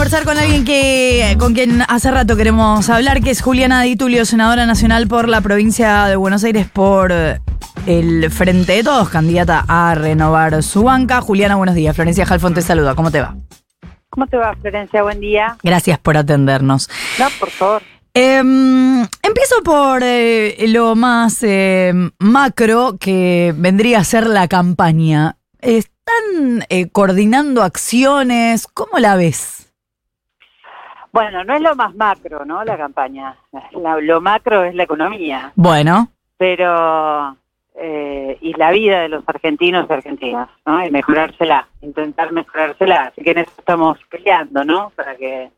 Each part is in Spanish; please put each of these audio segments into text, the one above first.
conversar con alguien que con quien hace rato queremos hablar, que es Juliana Di Tulio, senadora nacional por la provincia de Buenos Aires por el Frente de Todos, candidata a renovar su banca. Juliana, buenos días. Florencia Jalfón te saluda. ¿Cómo te va? ¿Cómo te va, Florencia? Buen día. Gracias por atendernos. No, por favor. Em, empiezo por eh, lo más eh, macro que vendría a ser la campaña. ¿Están eh, coordinando acciones? ¿Cómo la ves? Bueno, no es lo más macro, ¿no? La campaña. La- lo macro es la economía, Bueno, pero eh, y la vida de los argentinos y argentinas, ¿no? Y mejorársela, intentar mejorársela. Así que en eso estamos peleando, ¿no? Para que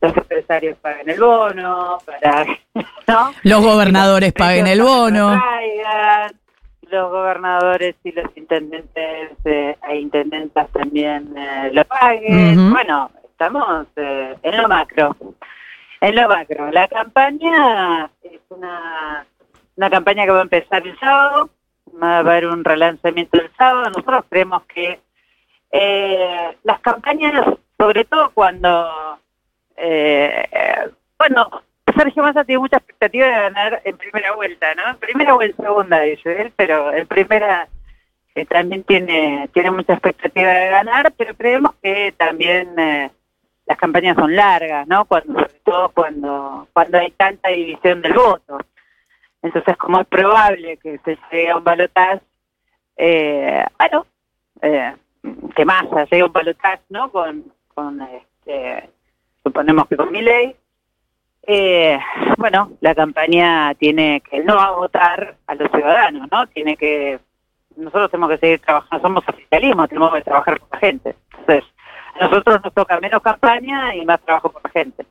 los empresarios paguen el bono, para, ¿no? los gobernadores paguen el bono. Traigan, los gobernadores y los intendentes eh, e intendentas también eh, lo paguen. Bueno, estamos eh, en lo macro. En lo macro. La campaña es una, una campaña que va a empezar el sábado. Va a haber un relanzamiento el sábado. Nosotros creemos que eh, las campañas, sobre todo cuando, eh, bueno, Sergio Massa tiene mucha expectativa de ganar en primera vuelta, ¿no? En primera o en segunda, dice él, pero en primera eh, también tiene tiene mucha expectativa de ganar, pero creemos que también eh, las campañas son largas, ¿no? Cuando, sobre todo cuando, cuando hay tanta división del voto. Entonces, como es probable que se llegue a un balotaje, eh, bueno, eh, que Massa llegue a un balotaje, ¿no? Con, este, suponemos que con mi ley, eh, bueno, la campaña tiene que no va a votar a los ciudadanos, ¿no? Tiene que, nosotros tenemos que seguir trabajando, somos oficialismo, tenemos que trabajar con la gente. Nosotros nos toca menos campaña y más trabajo con la gente.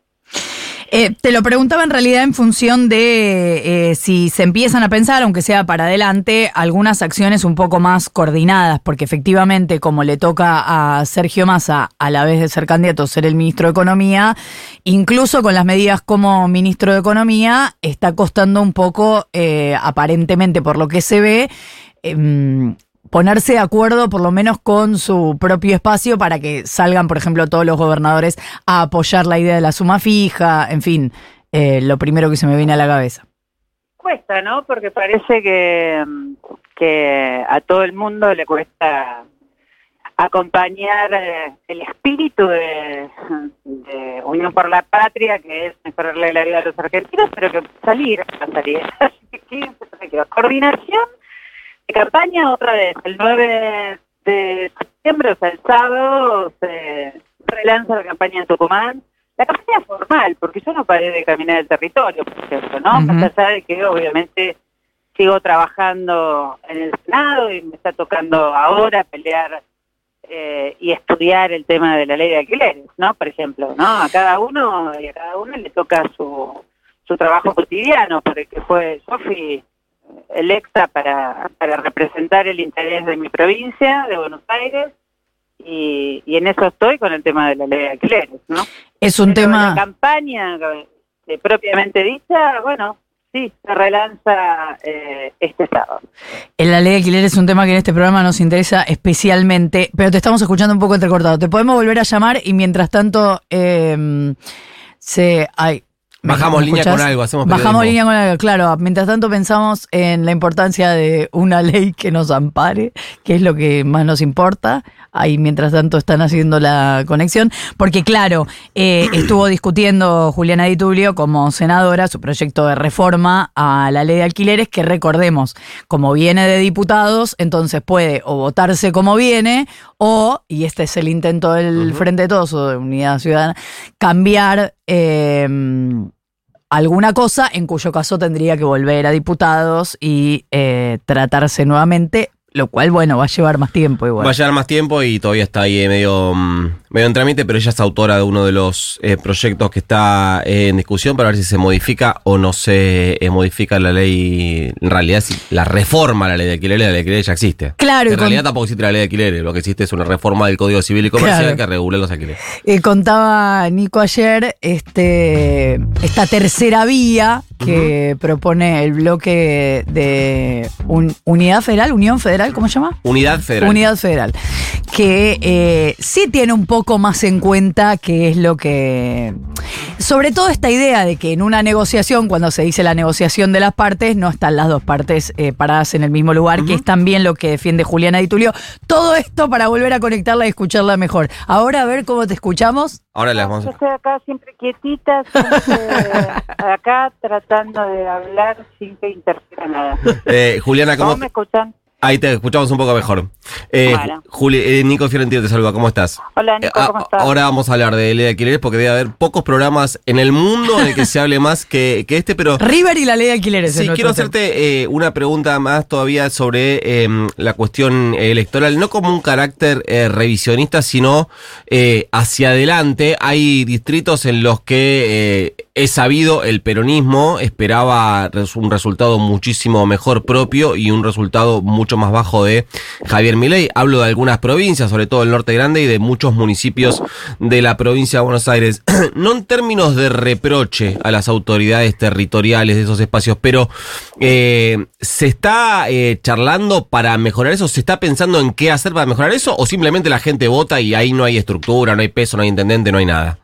Eh, te lo preguntaba en realidad en función de eh, si se empiezan a pensar, aunque sea para adelante, algunas acciones un poco más coordinadas, porque efectivamente, como le toca a Sergio Massa, a la vez de ser candidato, ser el ministro de Economía, incluso con las medidas como ministro de Economía, está costando un poco, eh, aparentemente por lo que se ve, em, ponerse de acuerdo por lo menos con su propio espacio para que salgan, por ejemplo, todos los gobernadores a apoyar la idea de la suma fija, en fin, eh, lo primero que se me viene a la cabeza. Cuesta, ¿no? Porque parece que, que a todo el mundo le cuesta acompañar eh, el espíritu de, Unión por la Patria, que es mejorarle la vida a los argentinos, pero que salir, salir. ¿qué se quedó? coordinación campaña otra vez, el 9 de septiembre, o sea, el sábado, se relanza la campaña en Tucumán. La campaña formal, porque yo no paré de caminar el territorio, por ejemplo, ¿no? Ujú. Más allá de que obviamente sigo trabajando en el Senado y me está tocando ahora pelear eh, y estudiar el tema de la ley de alquileres, ¿no? Por ejemplo, ¿no? A cada uno y a cada uno le toca su, su trabajo cotidiano, por el que fue Sofi electa para, para representar el interés de mi provincia, de Buenos Aires, y, y en eso estoy con el tema de la ley de alquileres, ¿no? Es un Pero tema... La campaña eh, propiamente dicha, bueno, sí, se relanza eh, este sábado. La ley de alquiler es un tema que en este programa nos interesa especialmente, pero te estamos escuchando un poco entrecortado. Te podemos volver a llamar y mientras tanto eh, se... Ay, ¿me- Bajamos línea escuchás? con algo, hacemos Bajamos periodismo. línea con algo, claro. Mientras tanto pensamos en la importancia de una ley que nos ampare, que es lo que más nos importa. Ahí mientras tanto están haciendo la conexión, porque claro, eh, estuvo discutiendo Juliana Di Tulio como senadora su proyecto de reforma a la ley de alquileres, que recordemos, como viene de diputados, entonces puede o votarse como viene, o, y este es el intento del Frente de Todos o de Unidad Ciudadana, cambiar eh, alguna cosa, en cuyo caso tendría que volver a diputados y eh, tratarse nuevamente, lo cual, bueno, va a llevar más tiempo igual. Va a llevar más tiempo y todavía está ahí eh, medio, mm, medio en trámite, pero ella es autora de uno de los eh, proyectos que está eh, en discusión para ver si se modifica o no se eh, modifica la ley. En realidad, si la reforma a la ley de alquileres, la ley de alquileres ya existe. Claro, En con- realidad tampoco existe la ley de alquileres, lo que existe es una reforma del Código Civil y Comercial Claro. que regule los alquileres. Contaba Nico ayer este, esta tercera vía que propone el bloque de un- Unidad Federal, Unión Federal, ¿cómo se llama? Unidad Federal. Unidad Federal, que eh, sí tiene un poco más en cuenta qué es lo que... Sobre todo esta idea de que en una negociación, cuando se dice la negociación de las partes, no están las dos partes eh, paradas en el mismo lugar, que es también lo que defiende Juliana Di Tulio. Todo esto para volver a conectarla y escucharla mejor. Ahora a ver cómo te escuchamos. Ahora las vamos Yo a... estoy acá siempre quietita, siempre acá tratando de hablar sin que interfiera nada. Eh, Juliana, ¿cómo, ¿Cómo me escuchan? Ahí te escuchamos un poco mejor. Eh, Bueno. Juli, eh, Nico Fiorentino te saluda, ¿cómo estás? Hola, Eh, Nico, ¿cómo a- estás? ahora vamos a hablar de ley de alquileres porque debe haber pocos programas en el mundo en el que se hable más que, que este, pero River y la ley de alquileres. es sí, quiero hacerte eh, una pregunta más todavía sobre eh, la cuestión electoral, no como un carácter eh, revisionista, sino eh, hacia adelante. Hay distritos en los que eh, es sabido el peronismo esperaba un resultado muchísimo mejor propio y un resultado mucho más bajo de Javier Milei. Hablo de algunas provincias, sobre todo el norte grande y de muchos municipios de la provincia de Buenos Aires. no en términos de reproche a las autoridades territoriales de esos espacios, pero eh, ¿se está eh, charlando para mejorar eso? ¿Se está pensando en qué hacer para mejorar eso? ¿O simplemente la gente vota y ahí no hay estructura, no hay peso, no hay intendente, no hay nada?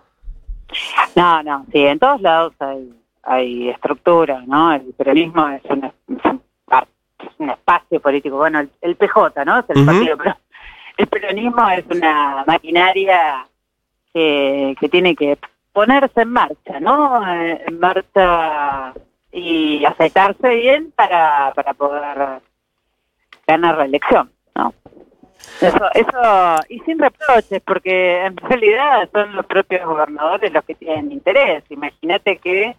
No, no, sí, en todos lados hay, hay estructura, ¿no? El peronismo es un, es un par- es un espacio político, bueno, el, el PJ, ¿no? Es el partido, pero el peronismo es una maquinaria que, que tiene que ponerse en marcha, ¿no? Eh, En marcha y aceitarse bien para, para poder ganar la elección, ¿no? Eso, eso, y sin reproches, porque en realidad son los propios gobernadores los que tienen interés. Imagínate que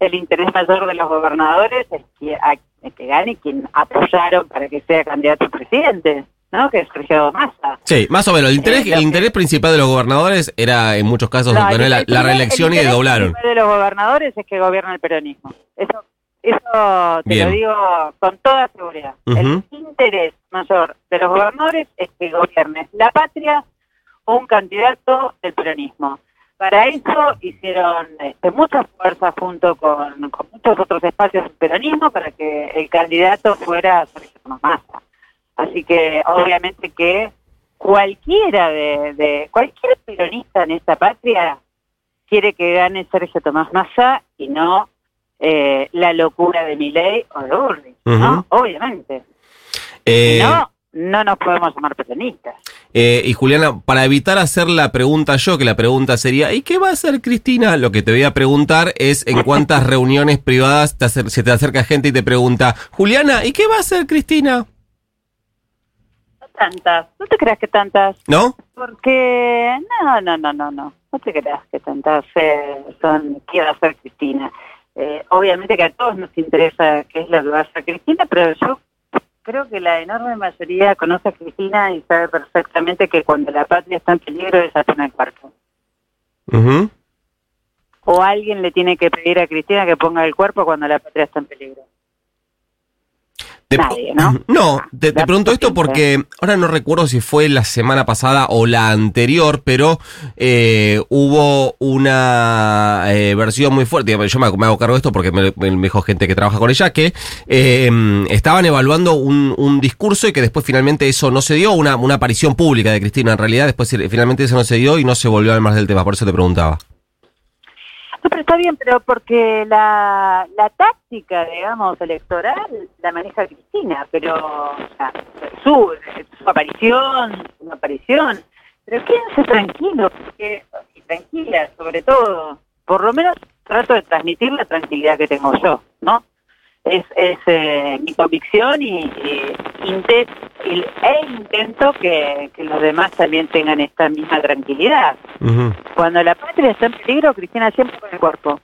el interés mayor de los gobernadores es que, a- que gane quien apoyaron para que sea candidato a presidente, ¿no? Que es Sergio Massa. Sí, más o menos. El interés, Eh, el interés principal de los gobernadores era en muchos casos No, obtener el- la, el reelección el y interés doblaron. principal de los gobernadores es que gobierna el peronismo. Eso, eso te Bien. lo digo con toda seguridad. El interés mayor de los gobernadores es que gobierne la patria o un candidato del peronismo. Para eso hicieron este, muchas fuerzas junto con, con muchos otros espacios del peronismo para que el candidato fuera Sergio Tomás Massa. Así que obviamente que cualquiera de, de cualquier peronista en esta patria quiere que gane Sergio Tomás Massa y no eh, la locura de Milei o de Urri, ¿no? Obviamente. Eh, no, no nos podemos llamar peronistas. eh, y Juliana, para evitar hacer la pregunta yo, que la pregunta sería, ¿y qué va a hacer Cristina? Lo que te voy a preguntar es en cuántas reuniones privadas te acer- se te acerca gente y te pregunta, Juliana, ¿y qué va a hacer Cristina? No tantas, no te creas que tantas, ¿No? porque no, no, no, no, no, no te creas que tantas eh, son, qué va a hacer Cristina. Eh, obviamente que a todos nos interesa qué es lo que va a hacer Cristina, pero yo creo que la enorme mayoría conoce a Cristina y sabe perfectamente que cuando la patria está en peligro ella pone el cuerpo. Ujú. O alguien le tiene que pedir a Cristina que ponga el cuerpo cuando la patria está en peligro. Te- Nadie, ¿no? No, te, te pregunto esto porque ahora no recuerdo si fue la semana pasada o la anterior, pero eh, hubo una eh, versión muy fuerte. Yo me, me hago cargo de esto porque me, me dijo gente que trabaja con ella que eh, estaban evaluando un, un discurso y que después finalmente eso no se dio, una, una aparición pública de Cristina en realidad, después eh, finalmente eso no se dio y no se volvió a hablar más del tema, por eso te preguntaba. No, pero está bien, pero porque la, la táctica, digamos, electoral la maneja Cristina, pero su, aparición, su aparición, pero quédense tranquilos, porque, y tranquila sobre todo, por lo menos trato de transmitir la tranquilidad que tengo yo, ¿no? Es, es eh, mi convicción y, y inte- y- e intento que, que los demás también tengan esta misma tranquilidad. Cuando la patria está en peligro, Cristina siempre con el cuerpo.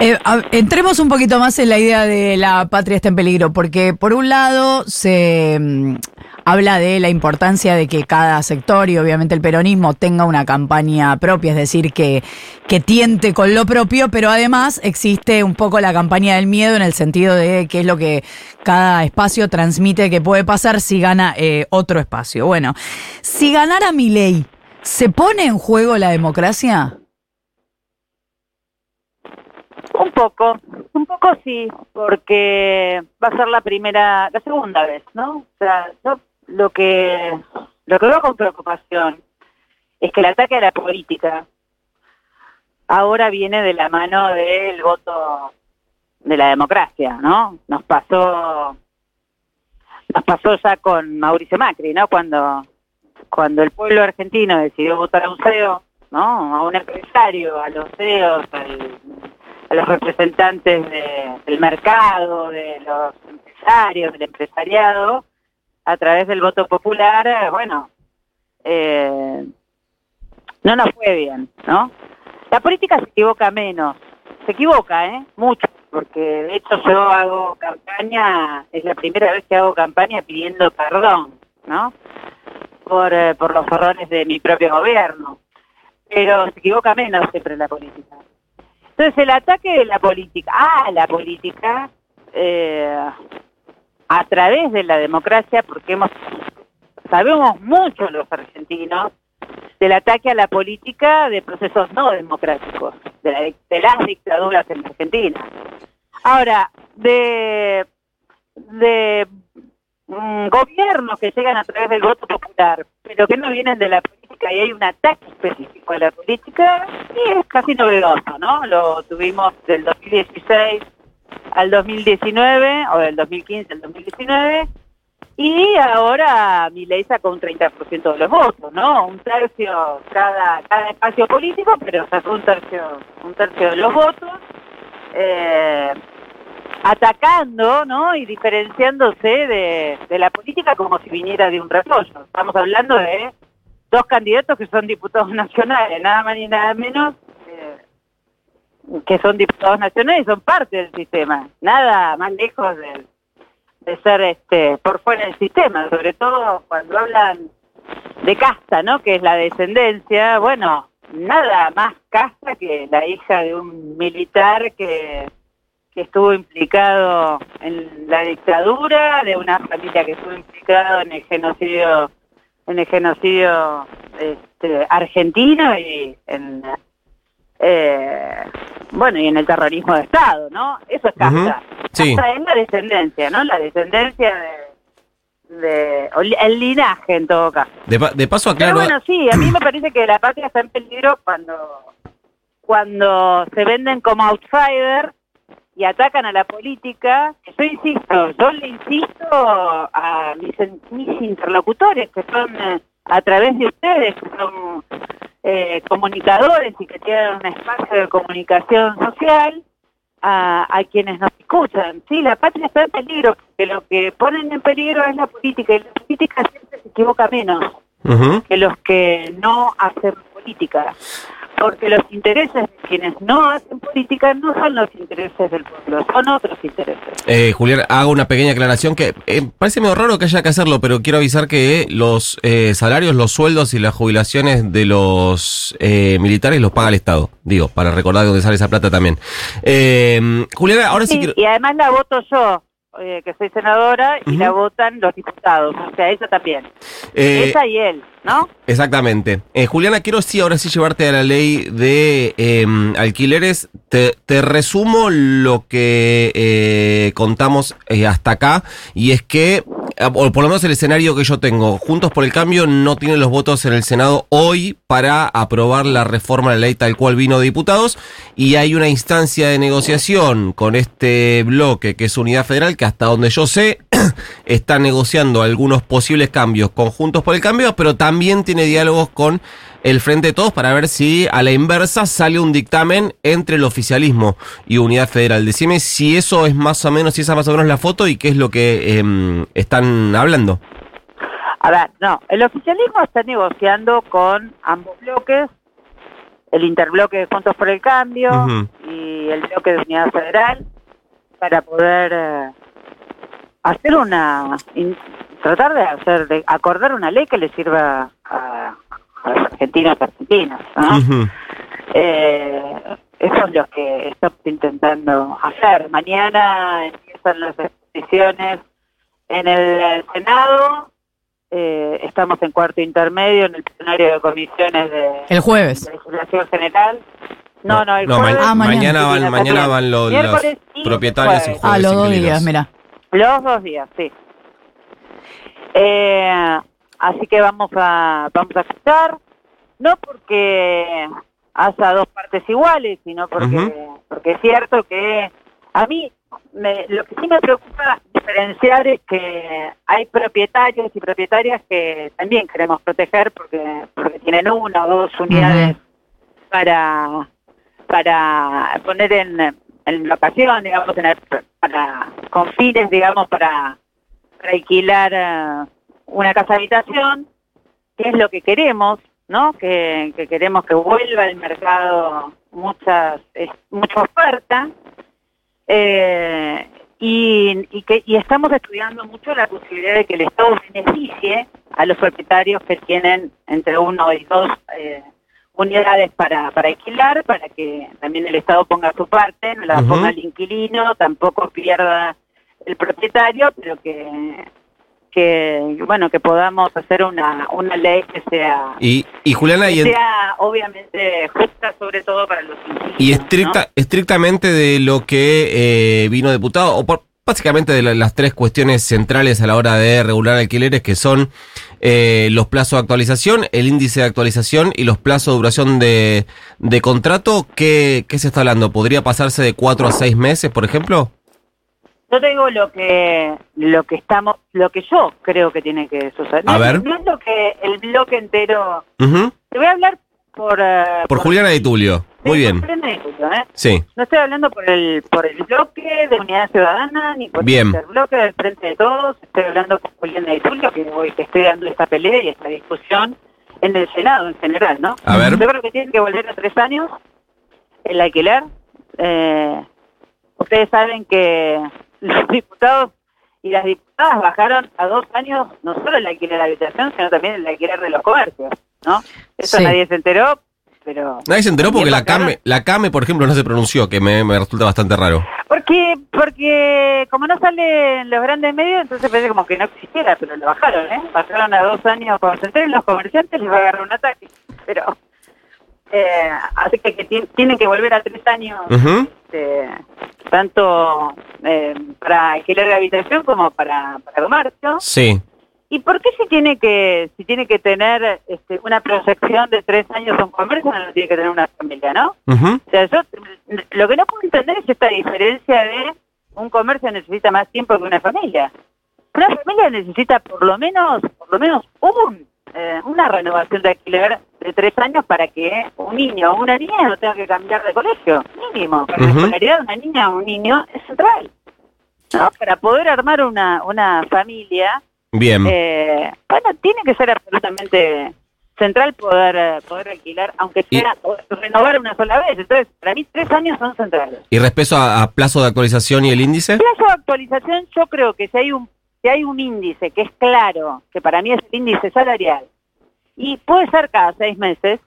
Eh, entremos un poquito más en la idea de la patria está en peligro, porque por un lado se mm, habla de la importancia de que cada sector y obviamente el peronismo tenga una campaña propia, es decir, que, que tiente con lo propio, pero además existe un poco la campaña del miedo en el sentido de qué es lo que cada espacio transmite que puede pasar si gana eh, otro espacio. Bueno, si ganara mi ley, ¿se pone en juego la democracia? Un poco, un poco sí, porque va a ser la primera, la segunda vez, ¿no? O sea, yo lo que lo que veo con preocupación es que el ataque a la política ahora viene de la mano del voto de la democracia, ¿no? Nos pasó nos pasó ya con Mauricio Macri, ¿no? Cuando cuando el pueblo argentino decidió votar a un CEO, ¿no? A un empresario, a los CEOs, a los representantes del mercado, de los empresarios, del empresariado, a través del voto popular, bueno, eh, no nos fue bien, ¿no? La política se equivoca menos, se equivoca, ¿eh? Mucho, porque de hecho yo hago campaña, es la primera vez que hago campaña pidiendo perdón, ¿no? Por, eh, por los errores de mi propio gobierno, pero se equivoca menos siempre la política. Entonces el ataque de la política, ah, la política, eh, a través de la democracia, porque hemos sabemos mucho los argentinos del ataque a la política de procesos no democráticos, de, las dictaduras en Argentina. Ahora, de, de mm, gobiernos que llegan a través del voto popular, pero que no vienen de la política y hay un ataque específico a la política, y es casi novedoso, ¿no? Lo tuvimos del 2016 al 2019, o del 2015 al 2019, y ahora mi ley sacó un 30% de los votos, ¿no? Un tercio cada cada espacio político, pero sacó un tercio un tercio de los votos, eh, atacando, ¿no? Y diferenciándose de, la política como si viniera de un repollo. Estamos hablando de dos candidatos que son diputados nacionales, nada más ni nada menos que son diputados nacionales y son parte del sistema, nada más lejos de, de ser este por fuera del sistema, sobre todo cuando hablan de casta, ¿no? Que es la descendencia, bueno, nada más casta que la hija de un militar que, que estuvo implicado en la dictadura, de una familia que estuvo implicado en el genocidio en el genocidio este, argentino y en eh, bueno, y en el terrorismo de Estado, ¿no? Eso es casta. Sí. es la descendencia, ¿no? La descendencia de, el linaje en todo caso. De, paso aclaro... Pero bueno, sí, a mí me parece que la patria está en peligro cuando, cuando se venden como outsider y atacan a la política. Yo insisto, yo le insisto a mis, mis interlocutores, que son eh, a través de ustedes, que son eh, comunicadores y que tienen un espacio de comunicación social a, a, quienes nos escuchan. Sí, la patria está en peligro, que lo que ponen en peligro es la política y la política siempre se equivoca menos que los que no hacen política porque los intereses de quienes no hacen política no son los intereses del pueblo, son otros intereses. Eh, Julián, hago una pequeña aclaración que eh, parece medio raro que haya que hacerlo, pero quiero avisar que los eh, salarios, los sueldos y las jubilaciones de los eh, militares los paga el Estado. Digo, para recordar de dónde sale esa plata también. Eh, Julián, ahora sí, quiero... Y además la voto yo. Eh, que soy senadora y la votan los diputados, o sea, ella también. Eh, ella y él, ¿no? Exactamente. Eh, Juliana, quiero sí, ahora sí llevarte a la ley de em, alquileres. Te, resumo lo que eh, contamos hasta acá, y es que o por lo menos el escenario que yo tengo, Juntos por el Cambio no tiene los votos en el Senado hoy para aprobar la reforma de la ley tal cual vino de diputados y hay una instancia de negociación con este bloque que es Unidad Federal que hasta donde yo sé está negociando algunos posibles cambios con Juntos por el Cambio, pero también tiene diálogos con el Frente de Todos para ver si a la inversa sale un dictamen entre el oficialismo y Unidad Federal. Decime si eso es más o menos, si esa es más o menos la foto y qué es lo que eh, están hablando. A ver, no, el oficialismo está negociando con ambos bloques, el interbloque de Juntos por el Cambio y el bloque de Unidad Federal, para poder eh, hacer una, tratar de hacer, de acordar una ley que le sirva a, a los argentinos y argentinas. ¿no? eh, eso es lo que estamos intentando hacer. Mañana empiezan las exposiciones en el Senado. Eh, estamos en cuarto intermedio en el plenario de comisiones de, el jueves. de legislación general. No, no, el no, jueves. Ah, mañana. mañana van, mañana van los, propietarios y jueves. Ah, los dos días, mira. Los dos días, sí. Eh, así que vamos a vamos a escuchar, no porque haya dos partes iguales, sino porque porque es cierto que a mí me- lo que sí me preocupa diferenciar es que hay propietarios y propietarias que también queremos proteger porque porque tienen una o dos unidades para para poner en, en locación, digamos, en el- para con fines, digamos, para, para alquilar eh, una casa habitación, que es lo que queremos, ¿no? Que, que queremos que vuelva al mercado muchas es- mucha oferta eh, y, y que y estamos estudiando mucho la posibilidad de que el Estado beneficie a los propietarios que tienen entre uno y dos eh, unidades para, para alquilar, para que también el Estado ponga su parte, no la ponga el inquilino, tampoco pierda el propietario, pero que que bueno que podamos hacer una, una ley que sea Y, y Juliana, y, que en- sea obviamente justa sobre todo para los y ¿no? estricta, estrictamente de lo que eh, vino diputado, o por, básicamente de la- las tres cuestiones centrales a la hora de regular alquileres, que son eh, los plazos de actualización, el índice de actualización y los plazos de duración de, de contrato, ¿qué, ¿qué se está hablando? ¿Podría pasarse de cuatro a seis meses, por ejemplo? Yo te digo lo que lo que estamos, lo que yo creo que tiene que suceder. A no, ver. no es lo que el bloque entero. Te voy a hablar por eh, Por Juliana Di Tulio. Muy bien. por Di Tulio, ¿eh? Sí. No estoy hablando por el por el bloque de Unidad Ciudadana ni por Bien. el bloque del Frente de Todos. Estoy hablando con Juliana Di Tulio que hoy que estoy dando esta pelea y esta discusión en el Senado en general, ¿no? A ver. Yo creo que tienen que volver a tres años el alquiler. Eh, ustedes saben que los diputados y las diputadas bajaron a dos años no solo el alquiler de habitación, sino también el alquiler de los comercios, ¿no? Eso Sí. nadie se enteró, pero... Nadie se enteró porque la CAME, la CAME, por ejemplo, no se pronunció, que me, me resulta bastante raro. Porque, porque como no sale en los grandes medios, entonces parece como que no existiera, pero lo bajaron, ¿eh? Bajaron a dos años cuando se enteren los comerciantes, les va a agarrar un ataque. Pero, eh, así que, que ti- tienen que volver a tres años, este, tanto eh, para alquiler de habitación como para, para comercio. Sí. ¿Y por qué si tiene que si tiene que tener este, una proyección de tres años un comercio, no tiene que tener una familia, no? O sea, yo lo que no puedo entender es esta diferencia de un comercio necesita más tiempo que una familia. Una familia necesita por lo menos, por lo menos un, eh, una renovación de alquiler de tres años para que un niño o una niña no tenga que cambiar de colegio, mínimo. La escolaridad de una niña o un niño es central. ¿no? Para poder armar una, una familia, Bien. eh, bueno, tiene que ser absolutamente central poder poder alquilar, aunque sea renovar una sola vez. Entonces, para mí tres años son centrales. ¿Y respecto a, a plazo de actualización y el índice? Plazo de actualización, yo creo que si hay un si hay un índice que es claro, que para mí es el índice salarial, y puede ser cada seis meses,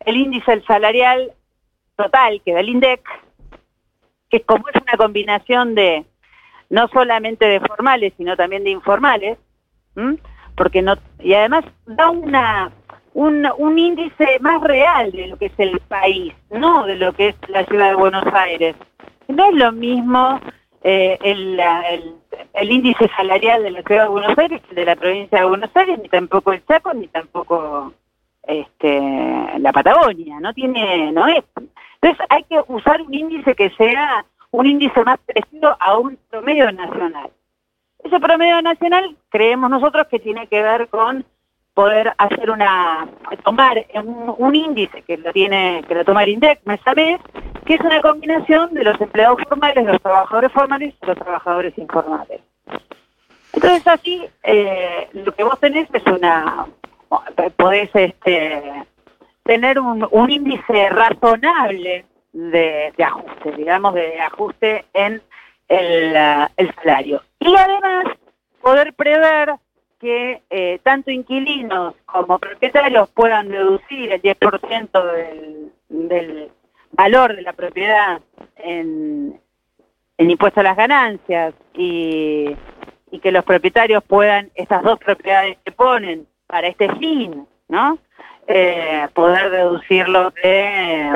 el índice salarial total que da el INDEC, que como es una combinación de no solamente de formales, sino también de informales, porque no y además da una un, un índice más real de lo que es el país, no de lo que es la ciudad de Buenos Aires. No es lo mismo eh, el, el, el índice salarial de la ciudad de Buenos Aires de la provincia de Buenos Aires, ni tampoco el Chaco, ni tampoco este, la Patagonia. No tiene, no es. Entonces hay que usar un índice que sea un índice más parecido a un promedio nacional. Ese promedio nacional creemos nosotros que tiene que ver con poder hacer una tomar un, un índice que lo tiene que lo toma el INDEC mes a mes, que es una combinación de los empleados formales, los trabajadores formales y los trabajadores informales. Entonces así eh, lo que vos tenés es una podés este tener un, un índice razonable de, ajuste, digamos, de ajuste en el salario. Y además poder prever que eh, tanto inquilinos como propietarios puedan deducir el 10% del, del valor de la propiedad en, en impuesto a las ganancias y, y que los propietarios puedan, estas dos propiedades que ponen para este fin, ¿no? Eh, poder deducirlo de,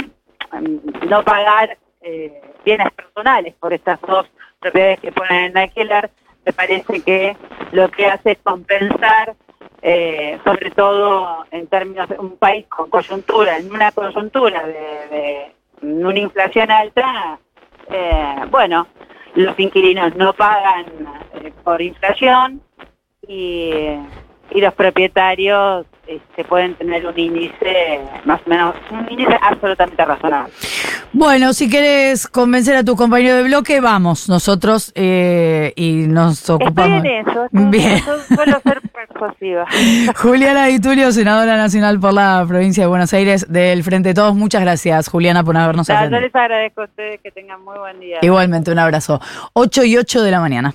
mm, no pagar eh, bienes personales por estas dos propiedades que ponen en alquiler, me parece que lo que hace es compensar, eh, sobre todo en términos de un país con coyuntura, en una coyuntura de, de una inflación alta, eh, bueno, los inquilinos no pagan eh, por inflación y, y los propietarios este, pueden tener un índice más o menos, un índice absolutamente razonable. Bueno, si quieres convencer a tu compañero de bloque, vamos, nosotros eh, y nos Estoy ocupamos. en eso, estoy- Bien. yo suelo ser persuasiva. Juliana Di Tulio, senadora nacional por la provincia de Buenos Aires del Frente de Todos. Muchas gracias, Juliana, por habernos Nada, Yo atendido. les agradezco a ustedes que tengan muy buen día. Igualmente, un abrazo. 8 y 8 de la mañana.